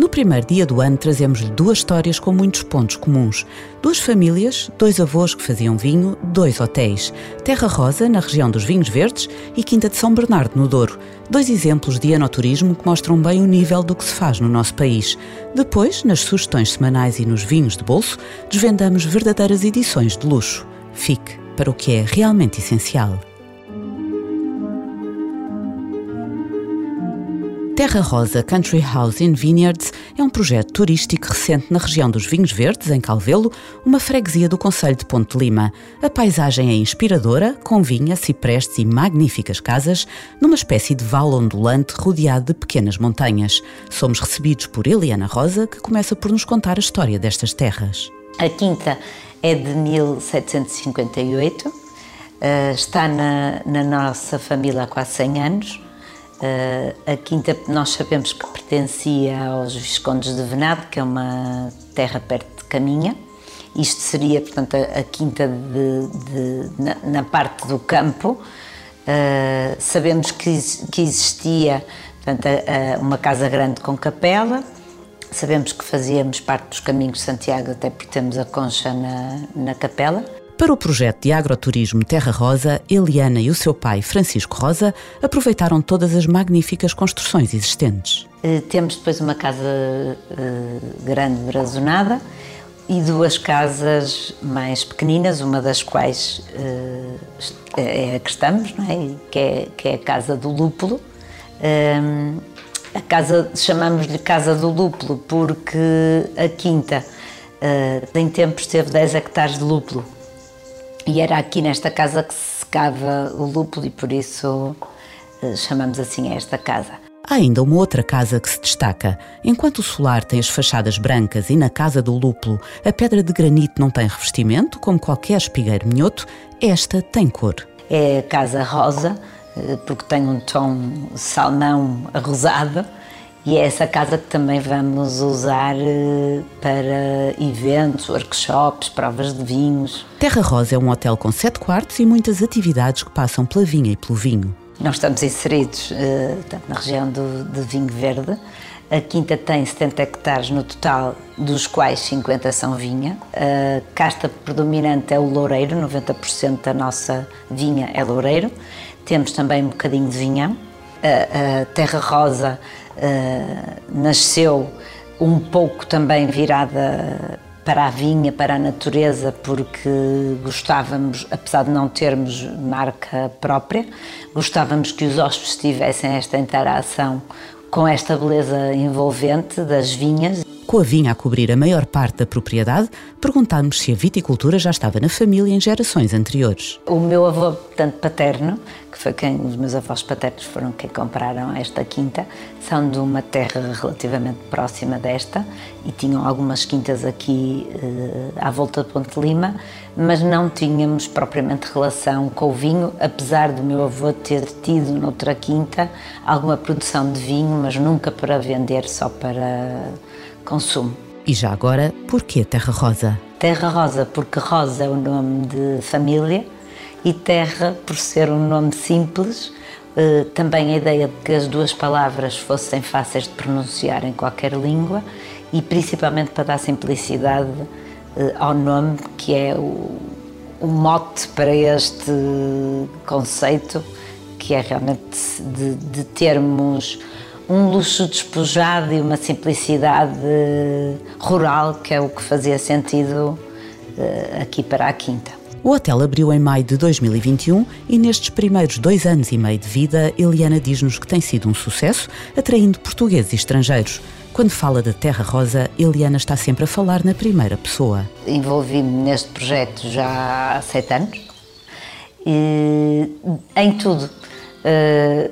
No primeiro dia do ano trazemos-lhe duas histórias com muitos pontos comuns. Duas famílias, dois avós que faziam vinho, dois hotéis. Terra Rosa, na região dos vinhos verdes, e Quinta de São Bernardo, no Douro. Dois exemplos de enoturismo que mostram bem o nível do que se faz no nosso país. Depois, nas sugestões semanais e nos vinhos de bolso, desvendamos verdadeiras edições de luxo. Fique para o que é realmente essencial. Terra Rosa Country House in Vineyards é um projeto turístico recente na região dos Vinhos Verdes, em Calvelo, uma freguesia do Conselho de Ponte Lima. A paisagem é inspiradora, com vinha, ciprestes e magníficas casas, numa espécie de vale ondulante rodeado de pequenas montanhas. Somos recebidos por Eliana Rosa, que começa por nos contar a história destas terras. A quinta é de 1758, eh, está na, na nossa família há quase 100 anos a quinta nós sabemos que pertencia aos Viscondes de Venado, que é uma terra perto de Caminha. Isto seria, portanto, a, a quinta de, de, na, na, parte do campo. Uh, sabemos que, que existia portanto, a, a, uma casa grande com capela. Sabemos que fazíamos parte dos caminhos de Santiago, até porque temos a concha na, na capela. Para o projeto de agroturismo Terra Rosa, Eliana e o seu pai, Francisco Rosa, aproveitaram todas as magníficas construções existentes. Eh, temos depois uma casa eh, grande brazonada e duas casas mais pequeninas, uma das quais eh, é a que estamos, não é? Que, é, que é a Casa do Lúpulo. A casa, chamamos-lhe Casa do Lúpulo porque a quinta em tempos teve 10 hectares de lúpulo e era aqui nesta casa que se secava o lúpulo e por isso eh, chamamos assim esta casa. Há ainda uma outra casa que se destaca. Enquanto o solar tem as fachadas brancas e na casa do lúpulo a pedra de granito não tem revestimento, como qualquer espigueiro minhoto, esta tem cor. É a casa rosa, eh, porque tem um tom salmão arrosado e é essa casa que também vamos usar eh, para eventos, workshops, provas de vinhos. Terra Rosa é um hotel com sete quartos e muitas atividades que passam pela vinha e pelo vinho. Nós estamos inseridos uh, na região do, do vinho verde. A quinta tem 70 hectares no total, dos quais 50 são vinha. A casta predominante é o loureiro, 90% da nossa vinha é loureiro. Temos também um bocadinho de vinhão. A, Terra Rosa uh, nasceu um pouco também virada para a vinha, para a natureza, porque gostávamos, apesar de não termos marca própria, gostávamos que os hóspedes tivessem esta interação com esta beleza envolvente das vinhas com a vinha a cobrir a maior parte da propriedade, perguntámos se a viticultura já estava na família em gerações anteriores. O meu avô, portanto, paterno, que foi quem os meus avós paternos foram quem compraram esta quinta, são de uma terra relativamente próxima desta e tinham algumas quintas aqui eh, à volta de Ponte Lima, mas não tínhamos propriamente relação com o vinho, apesar do meu avô ter tido noutra quinta alguma produção de vinho, mas nunca para vender, só para consumo. E já agora, porquê Terra Rosa? Terra Rosa, porque Rosa é o nome de família e Terra, por ser um nome simples, eh, também a ideia de que as duas palavras fossem fáceis de pronunciar em qualquer língua e principalmente para dar simplicidade eh, ao nome, que é o, o mote para este conceito, que é realmente de, de termos um luxo despojado e uma simplicidade rural, que é o que fazia sentido eh, aqui para a Quinta. O hotel abriu em maio de 2021 e nestes primeiros dois anos e meio de vida, Eliana diz-nos que tem sido um sucesso, atraindo portugueses e estrangeiros. Quando fala da Terra Rosa, Eliana está sempre a falar na primeira pessoa. Envolvi-me neste projeto já há sete anos, e, em tudo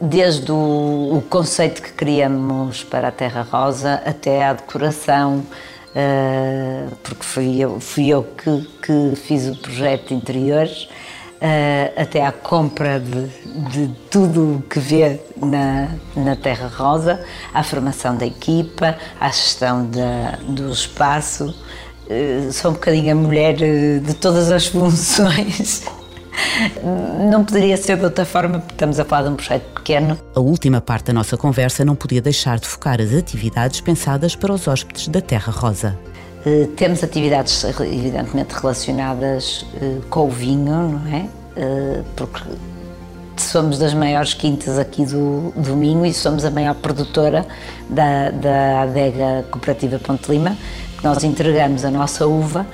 desde o, conceito que criamos para a Terra Rosa até à decoração, uh, porque fui eu, fui eu que, que fiz o projeto de interiores, uh, até à compra de, de tudo o que vê na, na Terra Rosa, à formação da equipa, à gestão da, do espaço. Sou um bocadinho a mulher de todas as funções. Não poderia ser de outra forma, porque estamos a falar de um projeto pequeno. A última parte da nossa conversa não podia deixar de focar as atividades pensadas para os hóspedes da Terra Rosa. Uh, temos atividades evidentemente relacionadas uh, com o vinho, não é? Uh, porque somos das maiores quintas aqui do, do Minho e somos a maior produtora da, da adega cooperativa Ponte Lima, que nós entregamos a nossa uva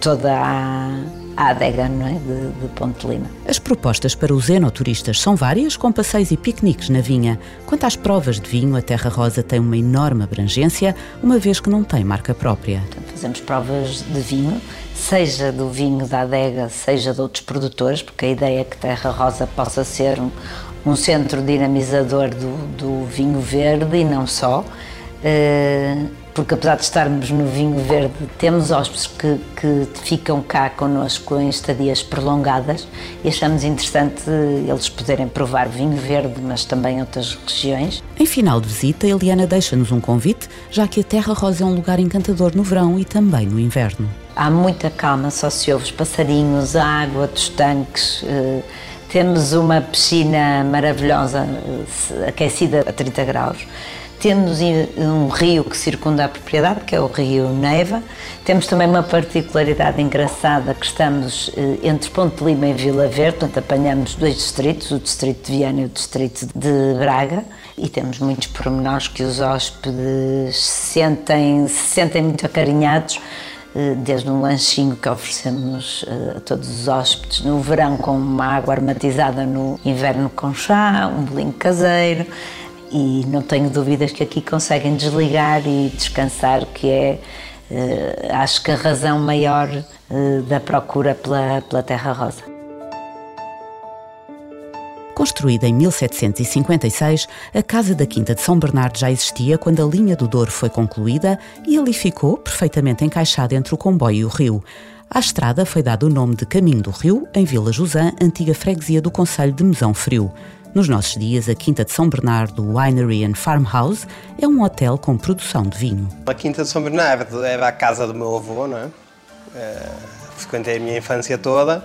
toda a à adega não é? de, de Ponte Lima. As propostas para os enoturistas são várias, com passeios e piqueniques na vinha. Quanto às provas de vinho, a Terra Rosa tem uma enorme abrangência, uma vez que não tem marca própria. Portanto, fazemos provas de vinho, seja do vinho da adega, seja de outros produtores, porque a ideia é que Terra Rosa possa ser um, um centro dinamizador do, do vinho verde e não só. Uh, porque apesar de estarmos no vinho verde, temos hóspedes que, que ficam cá connosco em estadias prolongadas e achamos interessante eles poderem provar vinho verde, mas também outras regiões. Em final de visita, Eliana deixa-nos um convite, já que a Terra Rosa é um lugar encantador no verão e também no inverno. Há muita calma, só se ouve os passarinhos, a água dos tanques. Eh, temos uma piscina maravilhosa, eh, aquecida a 30 graus temos um rio que circunda a propriedade, que é o rio Neiva. Temos também uma particularidade engraçada que estamos eh, entre Ponte Lima e Vila Verde, portanto apanhamos dois distritos, o distrito de Viana e o distrito de Braga, e temos muitos pormenores que os hóspedes sentem, se sentem muito acarinhados, eh, desde um lanchinho que oferecemos eh, a todos os hóspedes no verão com uma água aromatizada, no inverno com chá, um bolinho caseiro, e não tenho dúvidas que aqui conseguem desligar e descansar, que é, uh, acho que a razão maior uh, da procura pela, pela Terra Rosa. Construída em 1756, a Casa da Quinta de São Bernardo já existia quando a linha do Douro foi concluída e ali ficou, perfeitamente encaixada entre o comboio e o rio. À estrada foi dado o nome de Caminho do Rio, em Vila Josã, antiga freguesia do Conselho de Mesão Frio. Nos nossos dias, a Quinta de São Bernardo Winery and Farmhouse é um hotel com produção de vinho. A Quinta de São Bernardo era a casa do meu avô, não é? Uh, frequentei a minha infância toda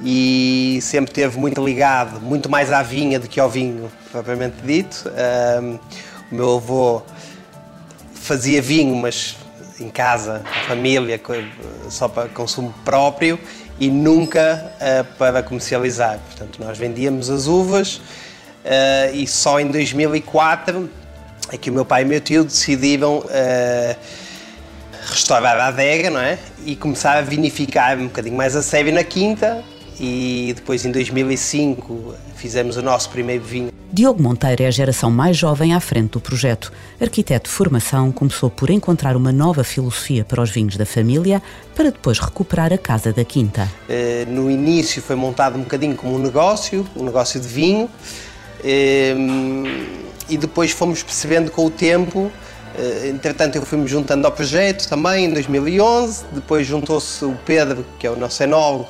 e sempre teve muito ligado, muito mais à vinha do que ao vinho, propriamente dito. Uh, o meu avô fazia vinho, mas em casa, família, só para consumo próprio e nunca uh, para comercializar. Portanto, nós vendíamos as uvas uh, e só em 2004 é que o meu pai e o meu tio decidiram uh, restaurar a adega, não é? E começar a vinificar um bocadinho mais a sério na quinta e depois em 2005 fizemos o nosso primeiro vinho. Diogo Monteiro é a geração mais jovem à frente do projeto. Arquiteto de formação, começou por encontrar uma nova filosofia para os vinhos da família, para depois recuperar a casa da quinta. Eh, no início foi montado um bocadinho como um negócio, um negócio de vinho, eh, e depois fomos percebendo com o tempo eh, Entretanto, eu fui-me juntando ao projeto também em 2011. Depois juntou-se o Pedro, que é o nosso enólogo,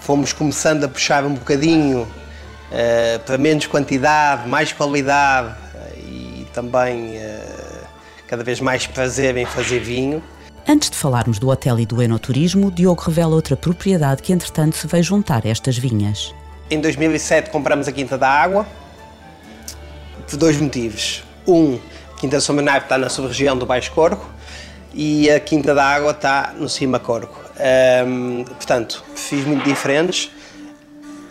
fomos começando a puxar um bocadinho uh, para menos quantidade, mais qualidade uh, e também uh, cada vez mais prazer em fazer vinho. Antes de falarmos do hotel e do enoturismo, Diogo revela outra propriedade que entretanto se veio juntar a estas vinhas. Em 2007 compramos a Quinta da Água por dois motivos. Um, a Quinta Bernardo está na sub-região do Baixo Corgo e a Quinta da Água está no Cima Corgo. Um, portanto, fiz muito diferentes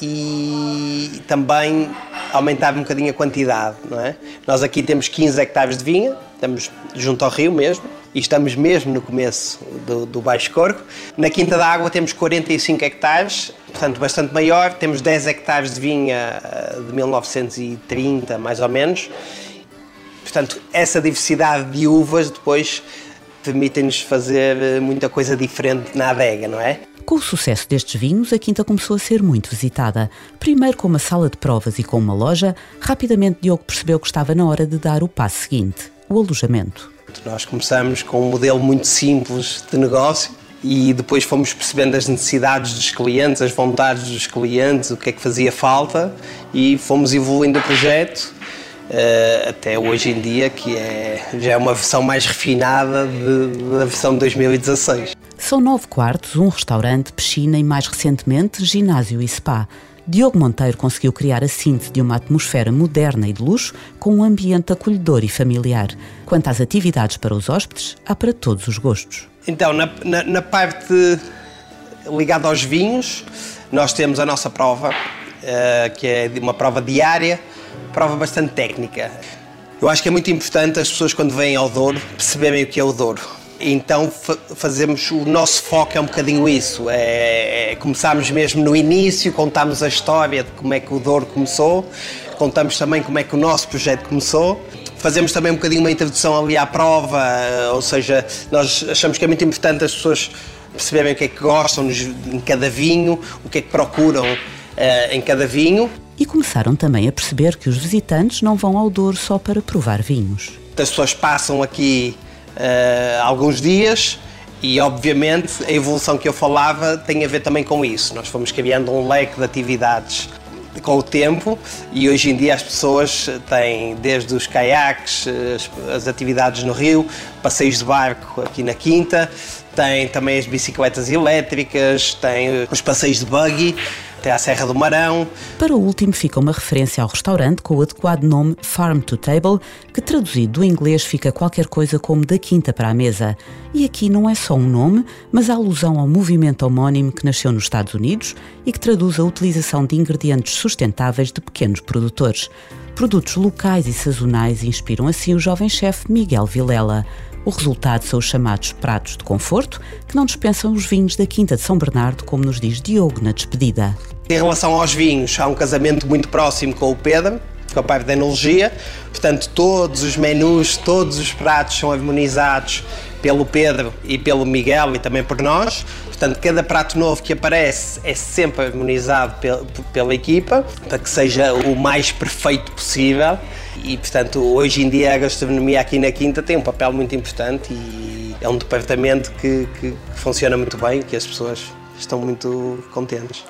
e também aumentava um bocadinho a quantidade, não é? Nós aqui temos 15 hectares de vinha, estamos junto ao rio mesmo, e estamos mesmo no começo do, do Baixo Corco. Na Quinta da Água temos 45 hectares, portanto bastante maior, temos 10 hectares de vinha eh, de 1930, mais ou menos. Portanto, essa diversidade de uvas depois permitem-nos fazer eh, muita coisa diferente na adega, não é? Com o sucesso destes vinhos, a quinta começou a ser muito visitada. Primeiro com uma sala de provas e com uma loja, rapidamente Diogo percebeu que estava na hora de dar o passo seguinte, o alojamento. Nós começamos com um modelo muito simples de negócio e depois fomos percebendo as necessidades dos clientes, as vontades dos clientes, o que é que fazia falta e fomos evoluindo o projeto uh, até hoje em dia, que é, já é uma versão mais refinada de, da versão de 2016. São nove quartos, um restaurante, piscina e, mais recentemente, ginásio e spa. Diogo Monteiro conseguiu criar a síntese de uma atmosfera moderna e de luxo com um ambiente acolhedor e familiar. Quanto às atividades para os hóspedes, há para todos os gostos. Então, na, na, na parte ligada aos vinhos, nós temos a nossa prova, uh, que é uma prova diária, prova bastante técnica. Eu acho que é muito importante as pessoas, quando vêm ao Douro, perceberem o que é o Douro. Então fazemos o nosso foco é um bocadinho isso. É, é, começámos mesmo no início, contamos a história de como é que o Douro começou, contamos também como é que o nosso projeto começou. Fazemos também um bocadinho uma introdução ali à prova, ou seja, nós achamos que é muito importante as pessoas perceberem o que é que gostam em cada vinho, o que é que procuram uh, em cada vinho e começaram também a perceber que os visitantes não vão ao Douro só para provar vinhos. As pessoas passam aqui uh, alguns dias e, obviamente, a evolução que eu falava tem a ver também com isso. Nós fomos criando um leque de atividades com o tempo e hoje em dia as pessoas têm desde os caiaques, as, as, atividades no rio, passeios de barco aqui na Quinta, tem também as bicicletas elétricas, tem os passeios de buggy até à Serra do Marão. Para o último fica uma referência ao restaurante com o adequado nome Farm to Table, que traduzido do inglês fica qualquer coisa como da quinta para a mesa. E aqui não é só um nome, mas a alusão ao movimento homónimo que nasceu nos Estados Unidos e que traduz a utilização de ingredientes sustentáveis de pequenos produtores. Produtos locais e sazonais inspiram assim o jovem chefe Miguel Vilela. O resultado são os chamados pratos de conforto, que não dispensam os vinhos da Quinta de São Bernardo, como nos diz Diogo na despedida. Em relação aos vinhos, há um casamento muito próximo com o Pedro, com a parte da enologia. Portanto, todos os menus, todos os pratos são harmonizados pelo Pedro e pelo Miguel e também por nós. Portanto, cada prato novo que aparece é sempre harmonizado pela, equipa para que seja o mais perfeito possível. E, portanto, hoje em dia a gastronomia aqui na Quinta tem um papel muito importante e é um departamento que, que funciona muito bem, que as pessoas estão muito contentes.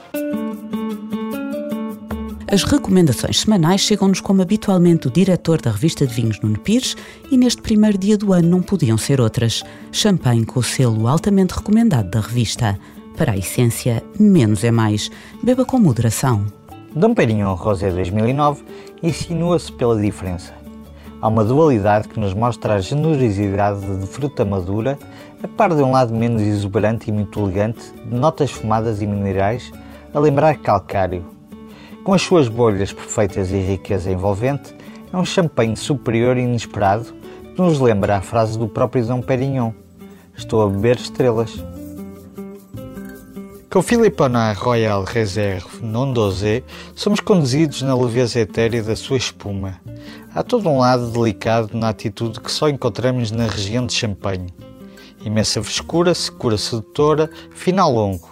As recomendações semanais chegam-nos como habitualmente o diretor da revista de vinhos Nuno Pires e neste primeiro dia do ano não podiam ser outras. Champanhe com o selo altamente recomendado da revista. Para a essência, menos é mais. Beba com moderação. Dom Perignon Rosé 2009 insinua-se pela diferença. Há uma dualidade que nos mostra a generosidade de fruta madura, a par de um lado menos exuberante e muito elegante, de notas fumadas e minerais, a lembrar calcário. Com as suas bolhas perfeitas e riqueza envolvente, é um champanhe superior e inesperado que nos lembra a frase do próprio Dom Perignon: Estou a beber estrelas. Com Philippona Royal Reserve non dosé, somos conduzidos na leveza etérea da sua espuma. Há todo um lado delicado na atitude que só encontramos na região de Champagne. Imensa frescura, secura sedutora, final longo.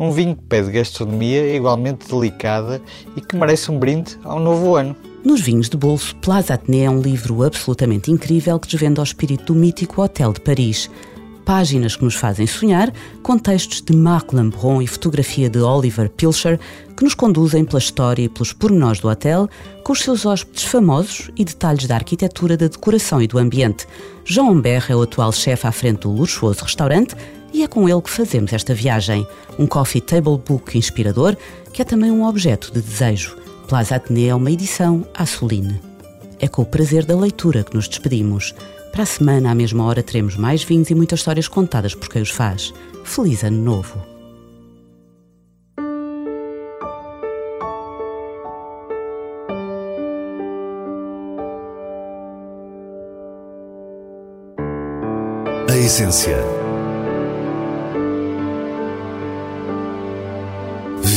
Um vinho que pede gastronomia igualmente delicada e que merece um brinde ao novo ano. Nos vinhos de bolso, Plaza Athénée é um livro absolutamente incrível que desvenda o espírito do mítico Hotel de Paris páginas que nos fazem sonhar, com textos de Marc Lambron e fotografia de Oliver Pilcher, que nos conduzem pela história e pelos pormenores do hotel, com os seus hóspedes famosos e detalhes da arquitetura, da decoração e do ambiente. João Humbert é o atual chefe à frente do luxuoso restaurante e é com ele que fazemos esta viagem. Um coffee table book inspirador, que é também um objeto de desejo. Plaza Athénée é uma edição Assoline. É com o prazer da leitura que nos despedimos. Para a semana, à mesma hora, teremos mais vinhos e muitas histórias contadas por quem os faz. Feliz Ano Novo! A essência.